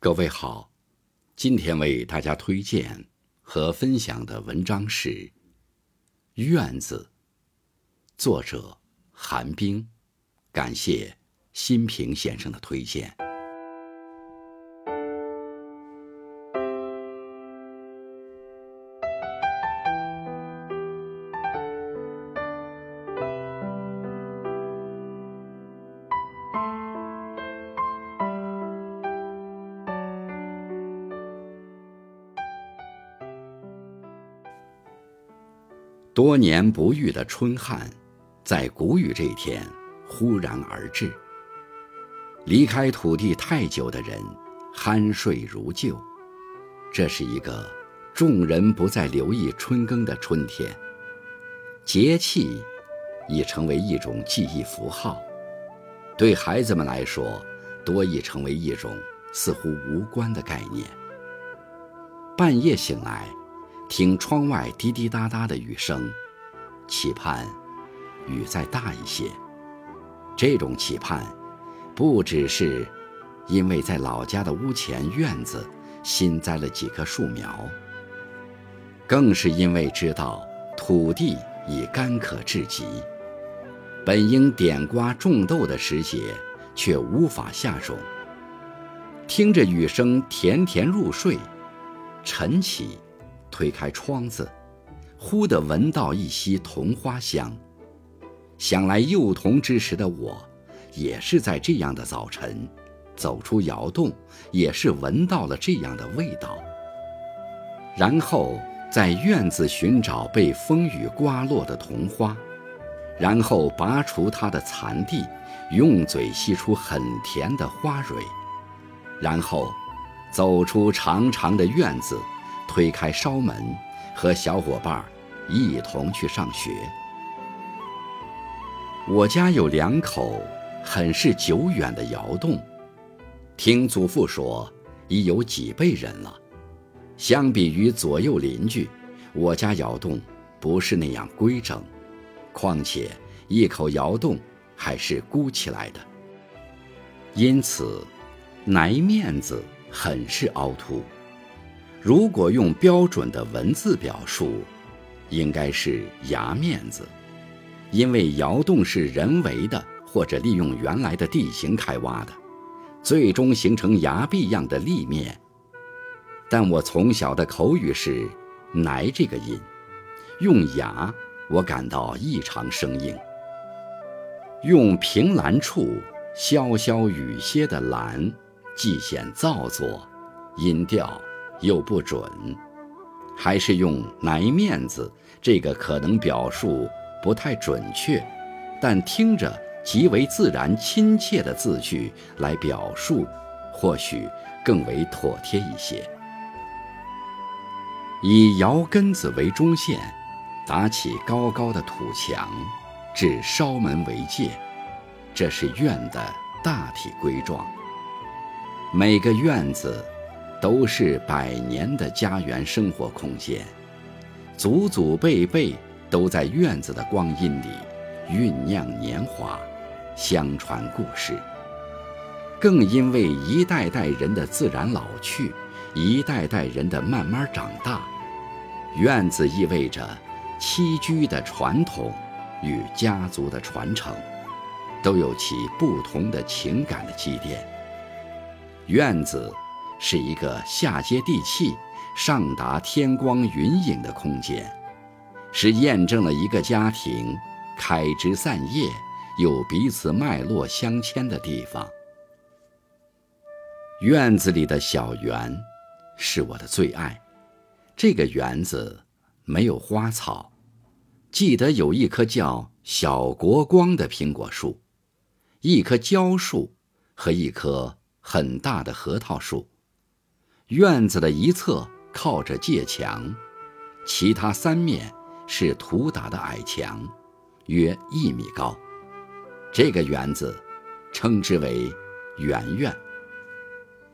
各位好，今天为大家推荐和分享的文章是《院子》，作者韩冰，感谢新平先生的推荐。多年不遇的春旱，在谷雨这天忽然而至。离开土地太久的人，酣睡如旧。这是一个众人不再留意春耕的春天。节气已成为一种记忆符号，对孩子们来说，多已成为一种似乎无关的概念。半夜醒来。听窗外滴滴答答的雨声，期盼雨再大一些。这种期盼，不只是因为在老家的屋前院子新栽了几棵树苗，更是因为知道土地已干渴至极，本应点瓜种豆的时节却无法下种。听着雨声，甜甜入睡，晨起。推开窗子，忽地闻到一袭桐花香。想来幼童之时的我，也是在这样的早晨，走出窑洞，也是闻到了这样的味道。然后在院子寻找被风雨刮落的桐花，然后拔除它的残蒂，用嘴吸出很甜的花蕊，然后走出长长的院子。推开烧门，和小伙伴一同去上学。我家有两口很是久远的窑洞，听祖父说已有几辈人了。相比于左右邻居，我家窑洞不是那样规整，况且一口窑洞还是箍起来的，因此挨面子很是凹凸。如果用标准的文字表述，应该是崖面子，因为窑洞是人为的或者利用原来的地形开挖的，最终形成崖壁样的立面。但我从小的口语是“来”这个音，用崖我感到异常生硬。用凭栏处潇潇雨歇的栏，既显造作，音调。又不准，还是用“来面子”这个可能表述不太准确，但听着极为自然亲切的字句来表述，或许更为妥帖一些。以窑根子为中线，打起高高的土墙，至烧门为界，这是院的大体规状。每个院子。都是百年的家园生活空间，祖祖辈辈都在院子的光阴里酝酿年华，相传故事。更因为一代代人的自然老去，一代代人的慢慢长大，院子意味着栖居的传统与家族的传承，都有其不同的情感的积淀。院子。是一个下接地气、上达天光云影的空间，是验证了一个家庭开枝散叶又彼此脉络相牵的地方。院子里的小园是我的最爱，这个园子没有花草，记得有一棵叫小国光的苹果树，一棵蕉树和一棵很大的核桃树。院子的一侧靠着界墙，其他三面是土打的矮墙，约一米高。这个园子称之为园院，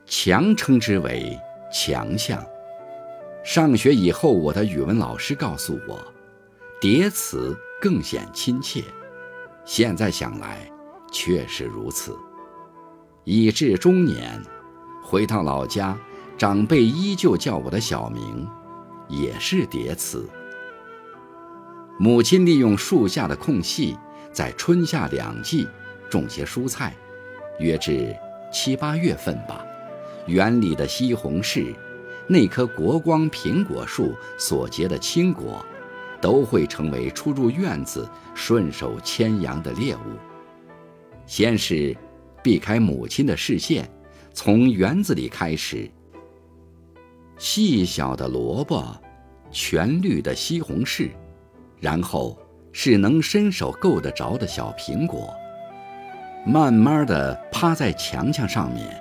墙称之为墙巷。上学以后，我的语文老师告诉我，叠词更显亲切。现在想来，确实如此。已至中年。回到老家，长辈依旧叫我的小名，也是叠词。母亲利用树下的空隙，在春夏两季种些蔬菜，约至七八月份吧，园里的西红柿，那棵国光苹果树所结的青果，都会成为出入院子顺手牵羊的猎物。先是避开母亲的视线，从园子里开始，细小的萝卜，全绿的西红柿。然后是能伸手够得着的小苹果，慢慢地趴在墙墙上面，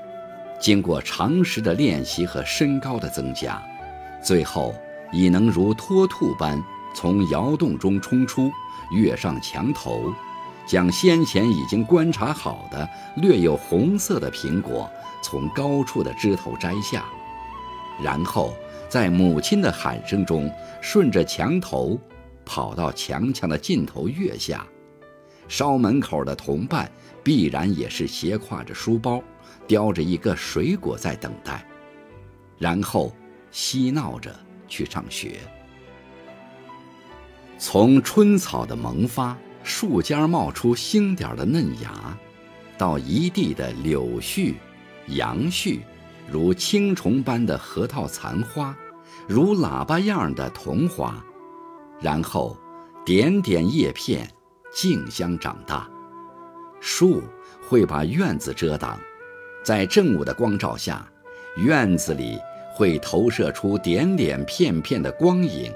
经过长时的练习和身高的增加，最后已能如脱兔般从窑洞中冲出，跃上墙头，将先前已经观察好的略有红色的苹果从高处的枝头摘下，然后在母亲的喊声中顺着墙头。跑到墙墙的尽头跃下，烧门口的同伴必然也是斜挎着书包，叼着一个水果在等待，然后嬉闹着去上学。从春草的萌发，树尖冒出星点的嫩芽，到一地的柳絮、杨絮，如青虫般的核桃残花，如喇叭样的桐花。然后，点点叶片竞相长大，树会把院子遮挡，在正午的光照下，院子里会投射出点点片片的光影，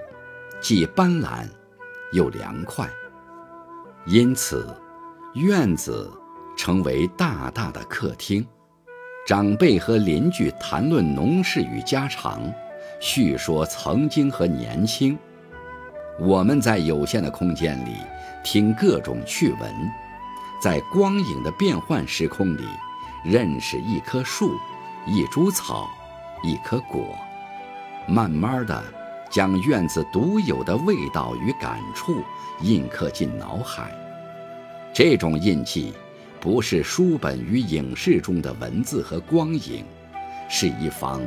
既斑斓又凉快。因此，院子成为大大的客厅，长辈和邻居谈论农事与家常，叙说曾经和年轻。我们在有限的空间里听各种趣闻，在光影的变幻时空里认识一棵树、一株草、一颗果，慢慢的将院子独有的味道与感触印刻进脑海。这种印记，不是书本与影视中的文字和光影，是一方。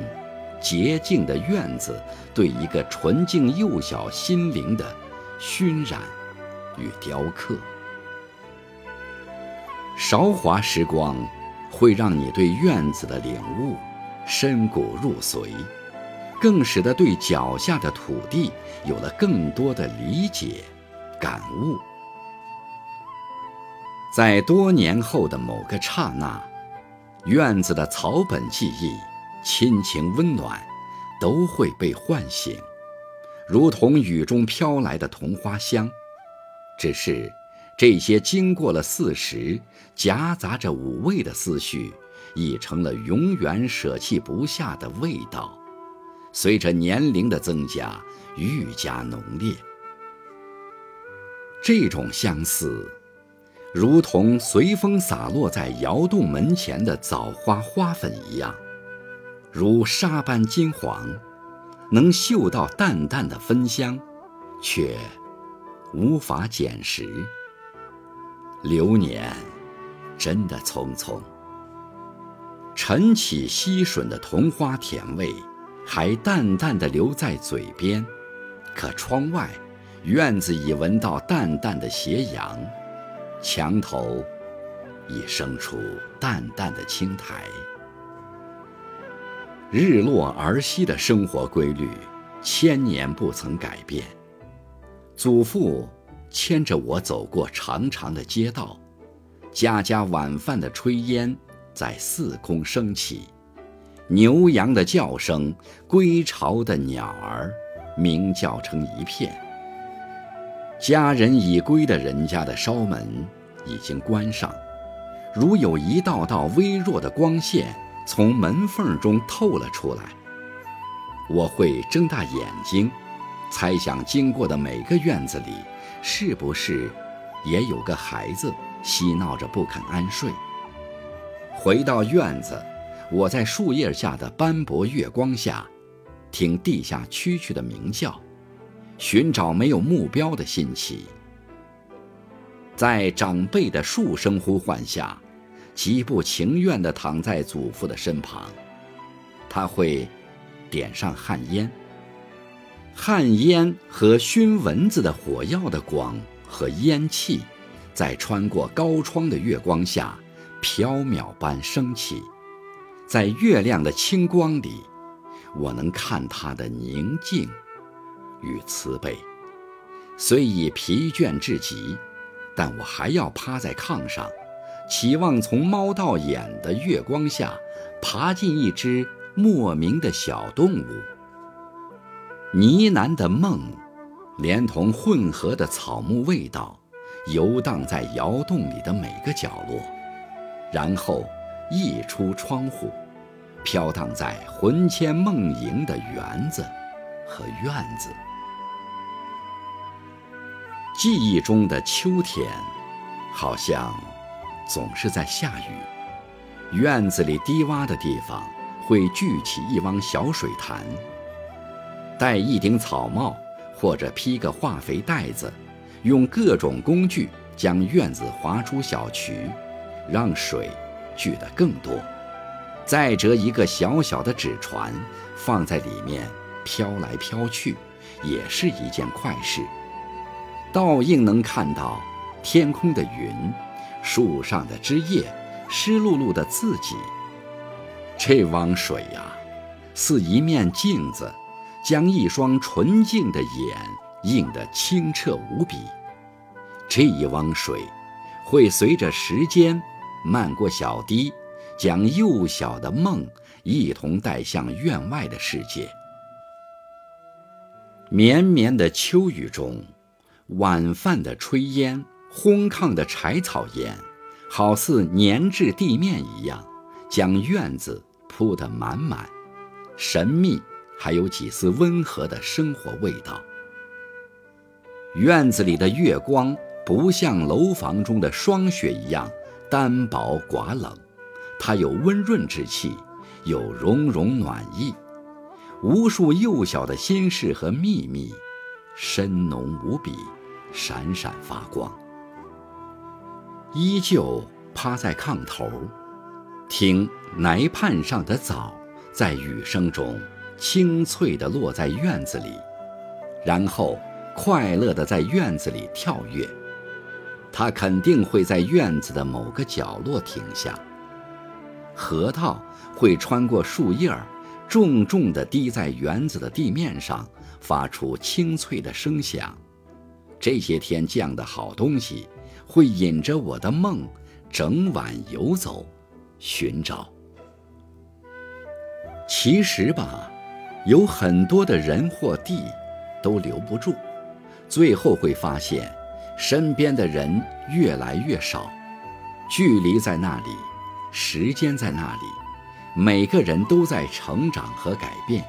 洁净的院子，对一个纯净幼小心灵的熏染与雕刻。韶华时光，会让你对院子的领悟深骨入髓，更使得对脚下的土地有了更多的理解、感悟。在多年后的某个刹那，院子的草本记忆。亲情温暖，都会被唤醒，如同雨中飘来的桐花香。只是，这些经过了四十，夹杂着五味的思绪，已成了永远舍弃不下的味道。随着年龄的增加，愈加浓烈。这种相似，如同随风洒落在窑洞门前的枣花花粉一样。如沙般金黄，能嗅到淡淡的芬香，却无法捡拾。流年真的匆匆，晨起吸吮的桐花甜味，还淡淡的留在嘴边。可窗外，院子已闻到淡淡的斜阳，墙头已生出淡淡的青苔。日落而息的生活规律，千年不曾改变。祖父牵着我走过长长的街道，家家晚饭的炊烟在四空升起，牛羊的叫声，归巢的鸟儿鸣叫成一片。家人已归的人家的烧门已经关上，如有一道道微弱的光线。从门缝中透了出来，我会睁大眼睛，猜想经过的每个院子里，是不是也有个孩子嬉闹着不肯安睡。回到院子，我在树叶下的斑驳月光下，听地下蛐蛐的鸣叫，寻找没有目标的新奇。在长辈的数声呼唤下。极不情愿地躺在祖父的身旁，他会点上旱烟。旱烟和熏蚊子的火药的光和烟气，在穿过高窗的月光下，飘渺般升起。在月亮的清光里，我能看它的宁静与慈悲。虽已疲倦至极，但我还要趴在炕上，期望从猫到眼的月光下爬进一只莫名的小动物。呢喃的梦，连同混合的草木味道，游荡在窑洞里的每个角落，然后溢出窗户，飘荡在魂牵梦萦的园子和院子。记忆中的秋天，好像总是在下雨。院子里低洼的地方，会聚起一汪小水潭。戴一顶草帽，或者披个化肥袋子，用各种工具将院子划出小渠，让水聚得更多。再折一个小小的纸船，放在里面飘来飘去，也是一件快事。倒映能看到天空的云，树上的枝叶，湿漉漉的自己。这汪水呀，似一面镜子。将一双纯净的眼映得清澈无比。这一汪水，会随着时间漫过小堤，将幼小的梦一同带向院外的世界。绵绵的秋雨中，晚饭的炊烟、烘炕的柴草烟，好似粘至地面一样，将院子铺得满满，神秘。还有几丝温和的生活味道。院子里的月光不像楼房中的霜雪一样单薄寡冷，它有温润之气，有融融暖意。无数幼小的心事和秘密，深浓无比，闪闪发光。依旧趴在炕头，听泥畔上的枣在雨声中。清脆地落在院子里，然后快乐地在院子里跳跃。它肯定会在院子的某个角落停下。核桃会穿过树叶儿，重重地滴在园子的地面上，发出清脆的声响。这些天降的好东西，会引着我的梦，整晚游走，寻找。其实吧。有很多的人或地，都留不住，最后会发现，身边的人越来越少，距离在那里，时间在那里，每个人都在成长和改变，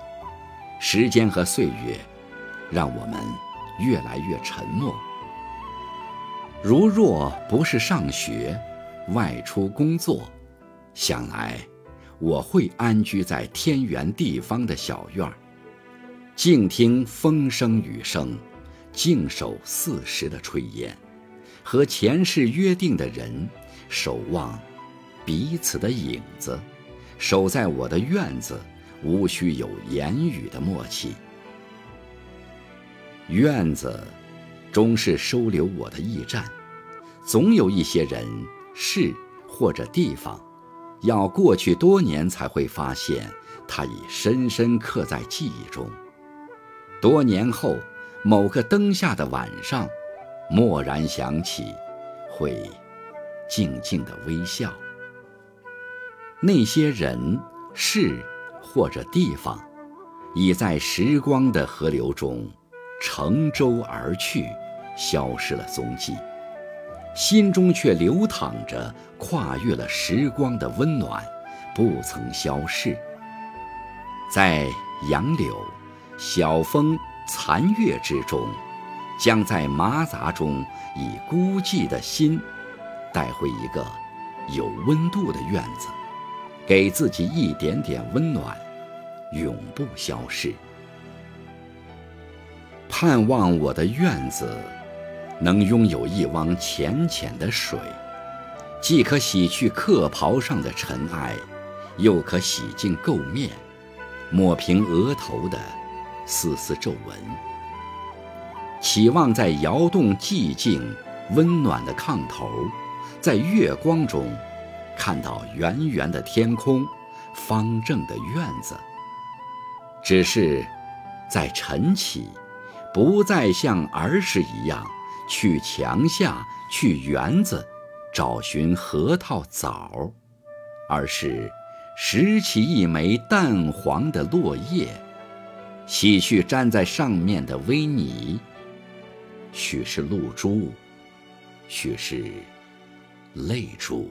时间和岁月，让我们越来越沉默。如若不是上学，外出工作，想来。我会安居在天圆地方的小院儿，静听风声雨声，静守四时的炊烟，和前世约定的人守望彼此的影子，守在我的院子，无需有言语的默契。院子终是收留我的驿站，总有一些人事或者地方。要过去多年才会发现，它已深深刻在记忆中。多年后，某个灯下的晚上，蓦然想起，会静静的微笑。那些人、事或者地方，已在时光的河流中乘舟而去，消失了踪迹。心中却流淌着跨越了时光的温暖，不曾消逝。在杨柳、晓风、残月之中，将在麻杂中以孤寂的心，带回一个有温度的院子，给自己一点点温暖，永不消逝。盼望我的院子。能拥有一汪浅浅的水，既可洗去客袍上的尘埃，又可洗净垢面，抹平额头的丝丝皱纹，期望在摇动寂静、温暖的炕头，在月光中，看到圆圆的天空、方正的院子。只是，在晨起，不再像儿时一样去墙下、去园子找寻核桃枣，而是。拾起一枚淡黄的落叶，洗去粘在上面的微泥。许是露珠，许是泪珠。